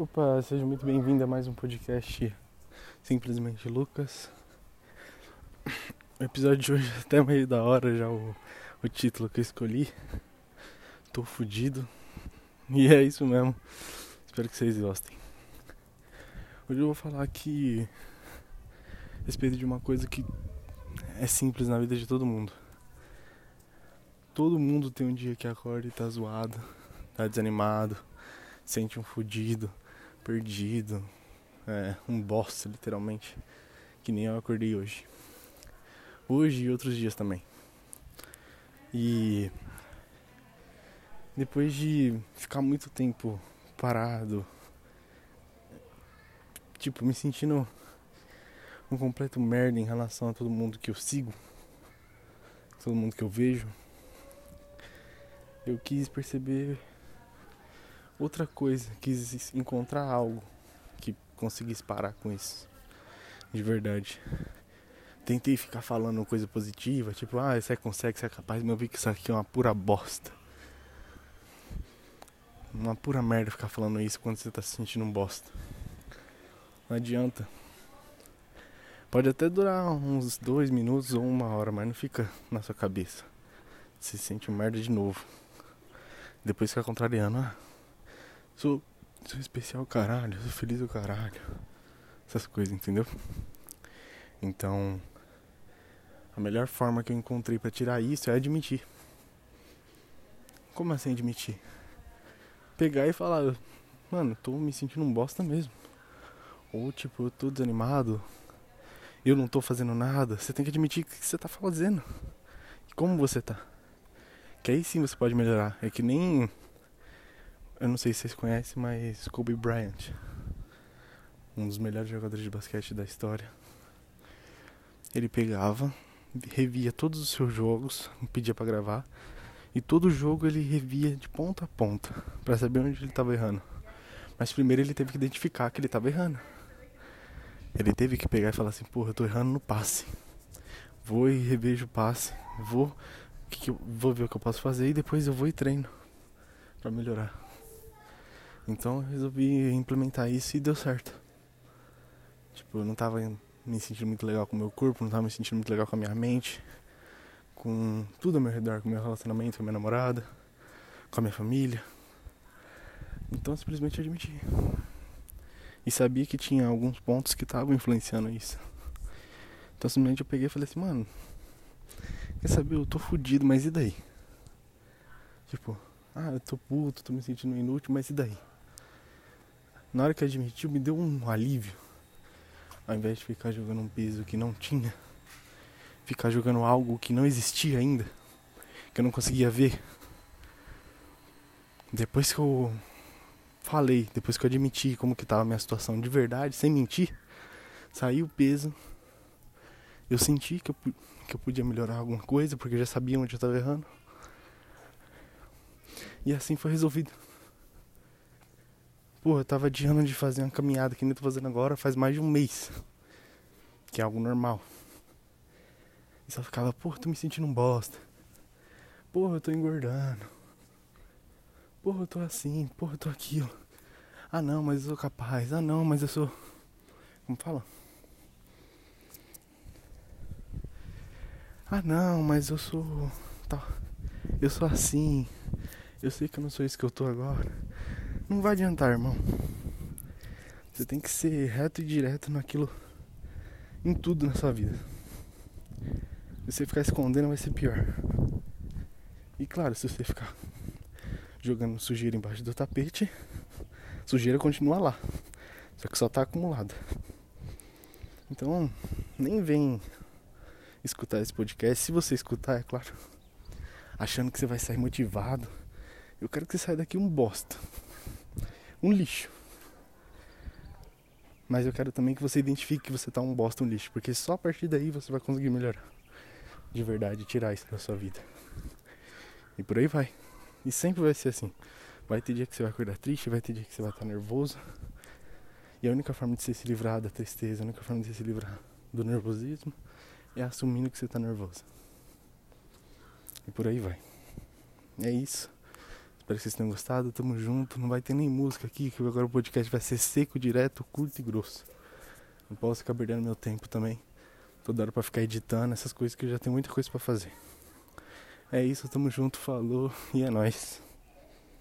Opa, seja muito bem-vindo a mais um podcast Simplesmente Lucas. O episódio de hoje é até meio da hora já o, o título que eu escolhi. Tô fudido. E é isso mesmo. Espero que vocês gostem. Hoje eu vou falar aqui a respeito de uma coisa que é simples na vida de todo mundo. Todo mundo tem um dia que acorda e tá zoado, tá desanimado, sente um fudido perdido, é, um bosta, literalmente, que nem eu acordei hoje. Hoje e outros dias também. E depois de ficar muito tempo parado, tipo, me sentindo um completo merda em relação a todo mundo que eu sigo, todo mundo que eu vejo, eu quis perceber outra coisa, quis encontrar algo que conseguisse parar com isso. De verdade. Tentei ficar falando coisa positiva, tipo, ah, você consegue, você é capaz, mas eu vi que isso aqui é uma pura bosta. Uma pura merda ficar falando isso quando você tá se sentindo um bosta. Não adianta. Pode até durar uns dois minutos ou uma hora, mas não fica na sua cabeça. Você se sente um merda de novo. Depois fica contrariando, ah, Sou, sou especial caralho, sou feliz do caralho. Essas coisas, entendeu? Então, a melhor forma que eu encontrei para tirar isso é admitir. Como assim admitir? Pegar e falar, mano, tô me sentindo um bosta mesmo. Ou tipo, eu tô desanimado, eu não tô fazendo nada. Você tem que admitir o que você tá fazendo. E como você tá. Que aí sim você pode melhorar. É que nem eu não sei se vocês conhecem, mas Kobe Bryant, um dos melhores jogadores de basquete da história. Ele pegava, revia todos os seus jogos, pedia para gravar, e todo jogo ele revia de ponta a ponta para saber onde ele estava errando. Mas primeiro ele teve que identificar que ele estava errando. Ele teve que pegar e falar assim: "Porra, eu tô errando no passe. Vou e revejo o passe. Vou que que eu, vou ver o que eu posso fazer e depois eu vou e treino para melhorar." Então eu resolvi implementar isso e deu certo. Tipo, eu não tava me sentindo muito legal com o meu corpo, não tava me sentindo muito legal com a minha mente, com tudo ao meu redor, com o meu relacionamento, com a minha namorada, com a minha família. Então eu simplesmente admiti. E sabia que tinha alguns pontos que estavam influenciando isso. Então simplesmente eu peguei e falei assim, mano, quer saber, eu tô fudido, mas e daí? Tipo, ah, eu tô puto, tô me sentindo inútil, mas e daí? Na hora que admitiu, me deu um alívio. Ao invés de ficar jogando um peso que não tinha, ficar jogando algo que não existia ainda, que eu não conseguia ver. Depois que eu falei, depois que eu admiti como que tava a minha situação de verdade, sem mentir, saiu o peso. Eu senti que eu, que eu podia melhorar alguma coisa, porque eu já sabia onde eu estava errando. E assim foi resolvido. Pô, eu tava adiando de fazer uma caminhada que nem tô fazendo agora faz mais de um mês. Que é algo normal. E só ficava, pô, tô me sentindo um bosta. Porra, eu tô engordando. Porra, eu tô assim. Porra, eu tô aquilo. Ah não, mas eu sou capaz. Ah não, mas eu sou. Como fala? Ah não, mas eu sou. Tá. Eu sou assim. Eu sei que eu não sou isso que eu tô agora. Não vai adiantar, irmão. Você tem que ser reto e direto naquilo, em tudo na sua vida. Se você ficar escondendo, vai ser pior. E claro, se você ficar jogando sujeira embaixo do tapete, sujeira continua lá. Só que só tá acumulada. Então, nem vem escutar esse podcast. Se você escutar, é claro, achando que você vai sair motivado. Eu quero que você saia daqui um bosta um lixo. Mas eu quero também que você identifique que você tá um bosta, um lixo, porque só a partir daí você vai conseguir melhorar. De verdade, tirar isso da sua vida. E por aí vai. E sempre vai ser assim. Vai ter dia que você vai acordar triste, vai ter dia que você vai estar nervoso. E a única forma de você se livrar da tristeza, a única forma de você se livrar do nervosismo é assumindo que você está nervoso. E por aí vai. É isso. Espero que vocês tenham gostado. Tamo junto. Não vai ter nem música aqui, que agora o podcast vai ser seco, direto, curto e grosso. Não posso ficar perdendo meu tempo também. Toda hora pra ficar editando essas coisas que eu já tenho muita coisa pra fazer. É isso, tamo junto, falou e é nóis.